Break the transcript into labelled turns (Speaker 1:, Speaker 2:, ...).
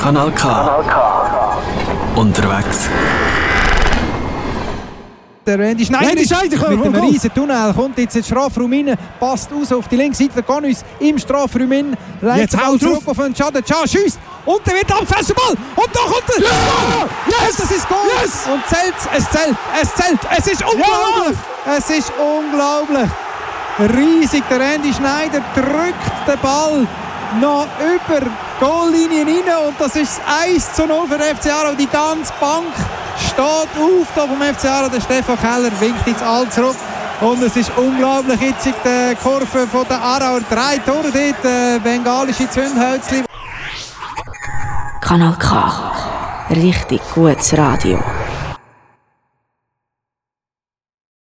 Speaker 1: Kanal K. Kanal K. Unterwegs.
Speaker 2: Der Randy Schneider,
Speaker 3: Randy Schneider komm,
Speaker 2: mit einem riesen Tunnel kommt jetzt in den Strafraum rein, passt raus auf die linke Seite, der Gonus im Strafraum rein,
Speaker 3: Jetzt
Speaker 2: den Ball zurück auf den der Can schießt und der wird abgefasst, Ball und da kommt er!
Speaker 3: Ja! Yes!
Speaker 2: Das ist Goal!
Speaker 3: Yes!
Speaker 2: Und zählt, es zählt, es zählt, es ist unglaublich! Es ist unglaublich! Riesig, der Randy Schneider drückt den Ball noch über die Goallinie rein und das ist 1 zu 0 für den FC Aarau. Die ganze Bank steht auf da vom FC Aarau. Der Stefan Keller winkt ins All zurück. Und es ist unglaublich in der Kurve von der Aarauer. Drei Tore dort, äh, bengalische Zündhölzli.
Speaker 4: Kanal K. Richtig gutes Radio.